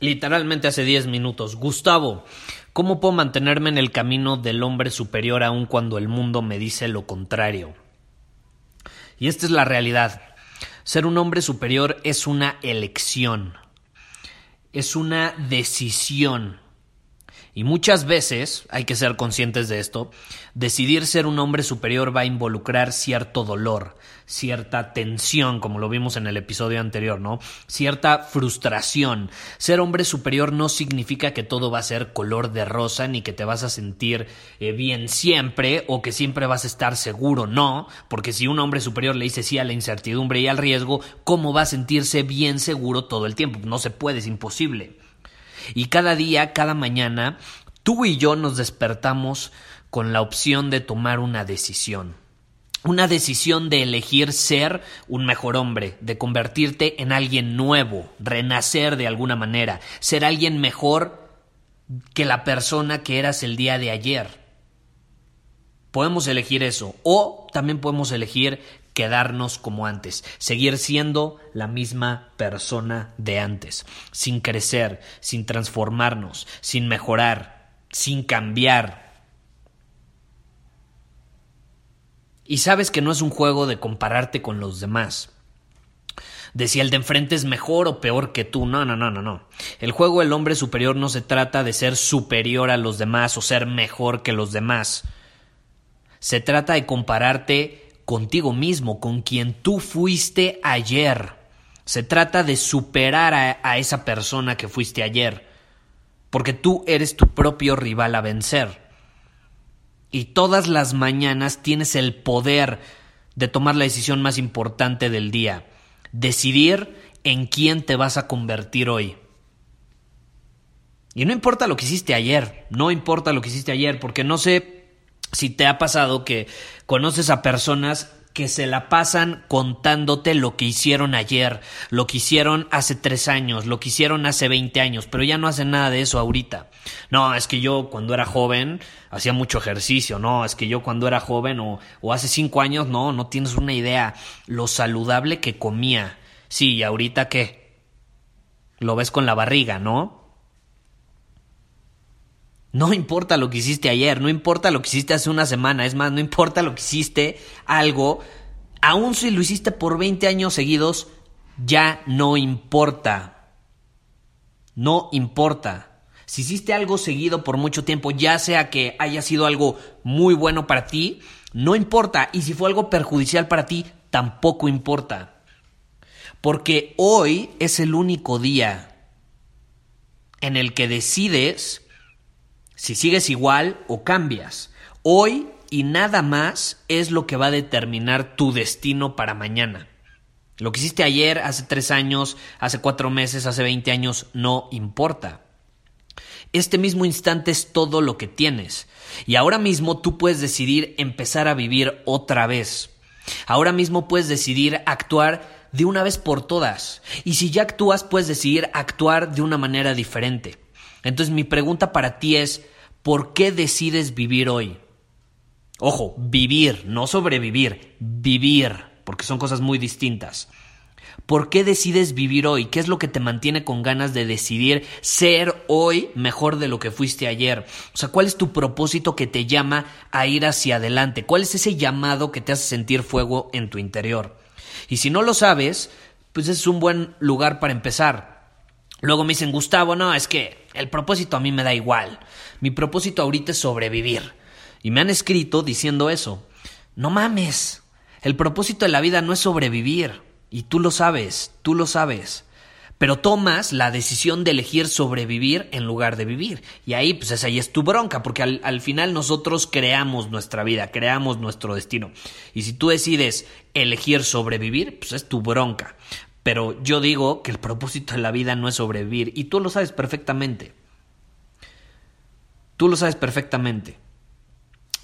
literalmente hace 10 minutos, Gustavo, ¿cómo puedo mantenerme en el camino del hombre superior aun cuando el mundo me dice lo contrario? Y esta es la realidad. Ser un hombre superior es una elección, es una decisión. Y muchas veces, hay que ser conscientes de esto, decidir ser un hombre superior va a involucrar cierto dolor, cierta tensión, como lo vimos en el episodio anterior, ¿no? Cierta frustración. Ser hombre superior no significa que todo va a ser color de rosa, ni que te vas a sentir eh, bien siempre, o que siempre vas a estar seguro, no, porque si un hombre superior le dice sí a la incertidumbre y al riesgo, ¿cómo va a sentirse bien seguro todo el tiempo? No se puede, es imposible. Y cada día, cada mañana, tú y yo nos despertamos con la opción de tomar una decisión. Una decisión de elegir ser un mejor hombre, de convertirte en alguien nuevo, renacer de alguna manera, ser alguien mejor que la persona que eras el día de ayer. Podemos elegir eso o también podemos elegir quedarnos como antes, seguir siendo la misma persona de antes, sin crecer, sin transformarnos, sin mejorar, sin cambiar. Y sabes que no es un juego de compararte con los demás. De si el de enfrente es mejor o peor que tú. No, no, no, no, no. El juego del hombre superior no se trata de ser superior a los demás o ser mejor que los demás. Se trata de compararte contigo mismo, con quien tú fuiste ayer. Se trata de superar a, esa persona que fuiste ayer, porque tú eres tu propio rival a vencer. Y todas las mañanas tienes el poder de tomar la decisión más importante del día, decidir en quién te vas a convertir hoy. Y no importa lo que hiciste ayer, no importa lo que hiciste ayer, porque no sé si te ha pasado que conoces a personas que se la pasan contándote lo que hicieron ayer, lo que hicieron hace tres años, lo que hicieron hace veinte años, pero ya no hacen nada de eso ahorita. No, es que yo cuando era joven hacía mucho ejercicio, no, es que yo cuando era joven o, o hace cinco años, no, no tienes una idea lo saludable que comía. Sí, y ahorita qué? Lo ves con la barriga, ¿no? No importa lo que hiciste ayer, no importa lo que hiciste hace una semana, es más, no importa lo que hiciste algo, aun si lo hiciste por 20 años seguidos, ya no importa. No importa. Si hiciste algo seguido por mucho tiempo, ya sea que haya sido algo muy bueno para ti, no importa. Y si fue algo perjudicial para ti, tampoco importa. Porque hoy es el único día en el que decides si sigues igual o cambias. Hoy y nada más es lo que va a determinar tu destino para mañana. Lo que hiciste ayer, hace tres años, hace cuatro meses, hace veinte años, no importa. Este mismo instante es todo lo que tienes. Y ahora mismo tú puedes decidir empezar a vivir otra vez. Ahora mismo puedes decidir actuar de una vez por todas. Y si ya actúas, puedes decidir actuar de una manera diferente. Entonces mi pregunta para ti es, ¿por qué decides vivir hoy? Ojo, vivir, no sobrevivir, vivir, porque son cosas muy distintas. ¿Por qué decides vivir hoy? ¿Qué es lo que te mantiene con ganas de decidir ser hoy mejor de lo que fuiste ayer? O sea, ¿cuál es tu propósito que te llama a ir hacia adelante? ¿Cuál es ese llamado que te hace sentir fuego en tu interior? Y si no lo sabes, pues es un buen lugar para empezar. Luego me dicen, Gustavo, no, es que el propósito a mí me da igual. Mi propósito ahorita es sobrevivir. Y me han escrito diciendo eso. No mames. El propósito de la vida no es sobrevivir. Y tú lo sabes, tú lo sabes. Pero tomas la decisión de elegir sobrevivir en lugar de vivir. Y ahí, pues esa ahí es tu bronca, porque al, al, final nosotros creamos nuestra vida, creamos nuestro destino. Y si tú decides elegir sobrevivir, pues es tu bronca. Pero yo digo que el propósito de la vida no es sobrevivir. Y tú lo sabes perfectamente. Tú lo sabes perfectamente.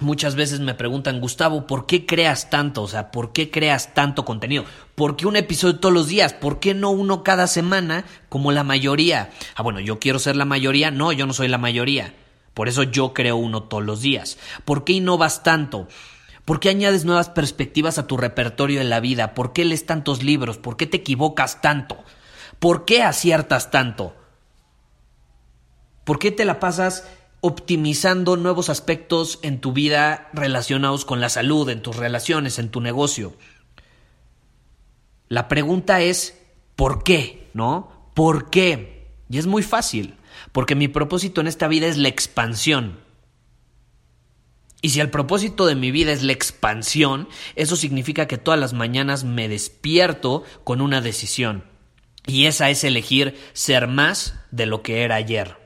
Muchas veces me preguntan, Gustavo, ¿por qué creas tanto? O sea, ¿por qué creas tanto contenido? ¿Por qué un episodio todos los días? ¿Por qué no uno cada semana como la mayoría? Ah, bueno, yo quiero ser la mayoría. No, yo no soy la mayoría. Por eso yo creo uno todos los días. ¿Por qué innovas tanto? ¿Por qué añades nuevas perspectivas a tu repertorio en la vida? ¿Por qué lees tantos libros? ¿Por qué te equivocas tanto? ¿Por qué aciertas tanto? ¿Por qué te la pasas optimizando nuevos aspectos en tu vida relacionados con la salud, en tus relaciones, en tu negocio. La pregunta es, ¿por qué? ¿No? ¿Por qué? Y es muy fácil, porque mi propósito en esta vida es la expansión. Y si el propósito de mi vida es la expansión, eso significa que todas las mañanas me despierto con una decisión. Y esa es elegir ser más de lo que era ayer.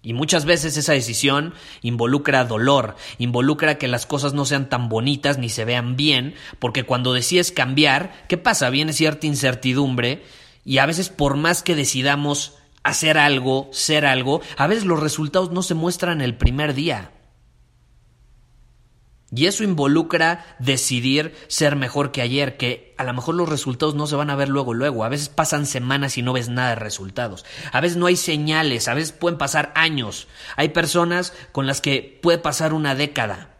Y muchas veces esa decisión involucra dolor, involucra que las cosas no sean tan bonitas ni se vean bien, porque cuando decides cambiar, ¿qué pasa? Viene cierta incertidumbre y a veces por más que decidamos hacer algo, ser algo, a veces los resultados no se muestran el primer día. Y eso involucra decidir ser mejor que ayer, que a lo mejor los resultados no se van a ver luego, luego. A veces pasan semanas y no ves nada de resultados. A veces no hay señales, a veces pueden pasar años. Hay personas con las que puede pasar una década.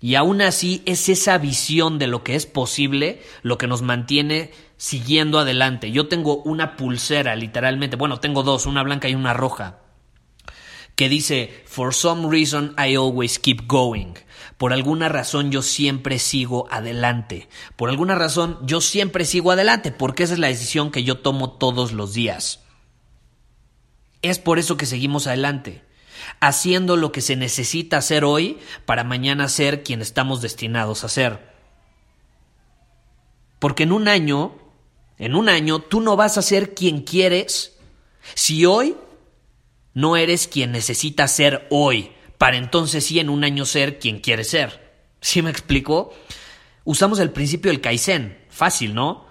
Y aún así es esa visión de lo que es posible lo que nos mantiene siguiendo adelante. Yo tengo una pulsera, literalmente, bueno, tengo dos, una blanca y una roja, que dice, For some reason I always keep going. Por alguna razón yo siempre sigo adelante. Por alguna razón yo siempre sigo adelante, porque esa es la decisión que yo tomo todos los días. Es por eso que seguimos adelante, haciendo lo que se necesita hacer hoy para mañana ser quien estamos destinados a ser. Porque en un año, en un año, tú no vas a ser quien quieres si hoy no eres quien necesitas ser hoy para entonces sí en un año ser quien quiere ser. ¿Sí me explico? Usamos el principio del Kaizen, fácil, ¿no?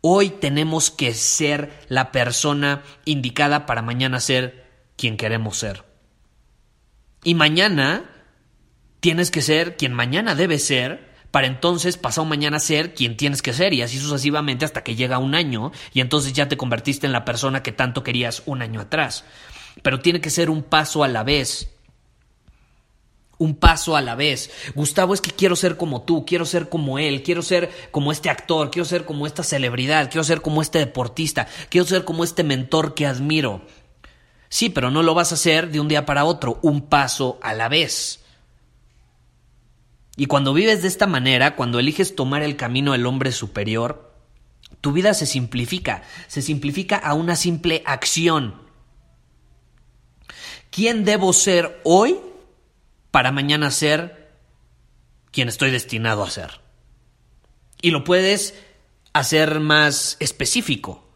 Hoy tenemos que ser la persona indicada para mañana ser quien queremos ser. Y mañana tienes que ser quien mañana debes ser para entonces pasado mañana ser quien tienes que ser y así sucesivamente hasta que llega un año y entonces ya te convertiste en la persona que tanto querías un año atrás pero tiene que ser un paso a la vez. Un paso a la vez. Gustavo, es que quiero ser como tú, quiero ser como él, quiero ser como este actor, quiero ser como esta celebridad, quiero ser como este deportista, quiero ser como este mentor que admiro. Sí, pero no lo vas a hacer de un día para otro, un paso a la vez. Y cuando vives de esta manera, cuando eliges tomar el camino del hombre superior, tu vida se simplifica, se simplifica a una simple acción. ¿Quién debo ser hoy para mañana ser quien estoy destinado a ser? Y lo puedes hacer más específico.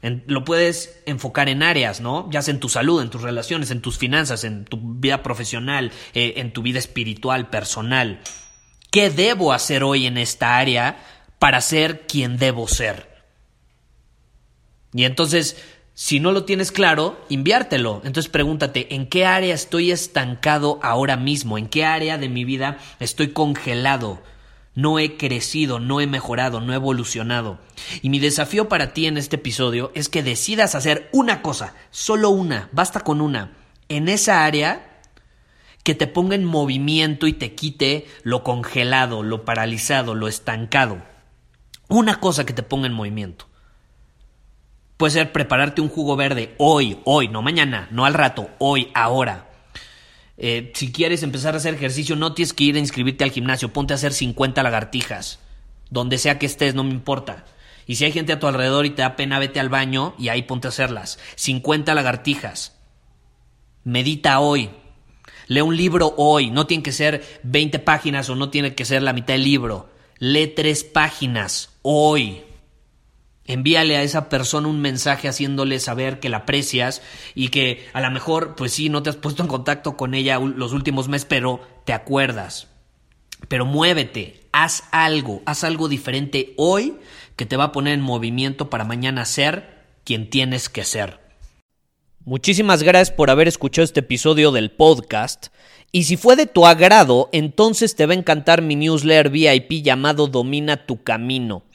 Lo puedes enfocar en áreas, ¿no? Ya sea en tu salud, en tus relaciones, en tus finanzas, en tu vida profesional, eh, en tu vida espiritual, personal. ¿Qué debo hacer hoy en esta área para ser quien debo ser? Y entonces si no lo tienes claro, inviértelo. Entonces pregúntate, ¿en qué área estoy estancado ahora mismo? ¿En qué área de mi vida estoy congelado? No he crecido, no he mejorado, no he evolucionado. Y mi desafío para ti en este episodio es que decidas hacer una cosa, solo una, basta con una, en esa área que te ponga en movimiento y te quite lo congelado, lo paralizado, lo estancado. Una cosa que te ponga en movimiento. Puede ser prepararte un jugo verde hoy, hoy, no mañana, no al rato, hoy, ahora. Eh, si quieres empezar a hacer ejercicio, no tienes que ir a inscribirte al gimnasio, ponte a hacer 50 lagartijas. Donde sea que estés, no me importa. Y si hay gente a tu alrededor y te da pena, vete al baño y ahí ponte a hacerlas. 50 lagartijas. Medita hoy. Lee un libro hoy. No tiene que ser 20 páginas o no tiene que ser la mitad del libro. Lee tres páginas hoy. Envíale a esa persona un mensaje haciéndole saber que la aprecias y que a lo mejor, pues sí, no te has puesto en contacto con ella los últimos meses, pero te acuerdas. Pero muévete, haz algo, haz algo diferente hoy que te va a poner en movimiento para mañana ser quien tienes que ser. Muchísimas gracias por haber escuchado este episodio del podcast. Y si fue de tu agrado, entonces te va a encantar mi newsletter VIP llamado Domina tu Camino.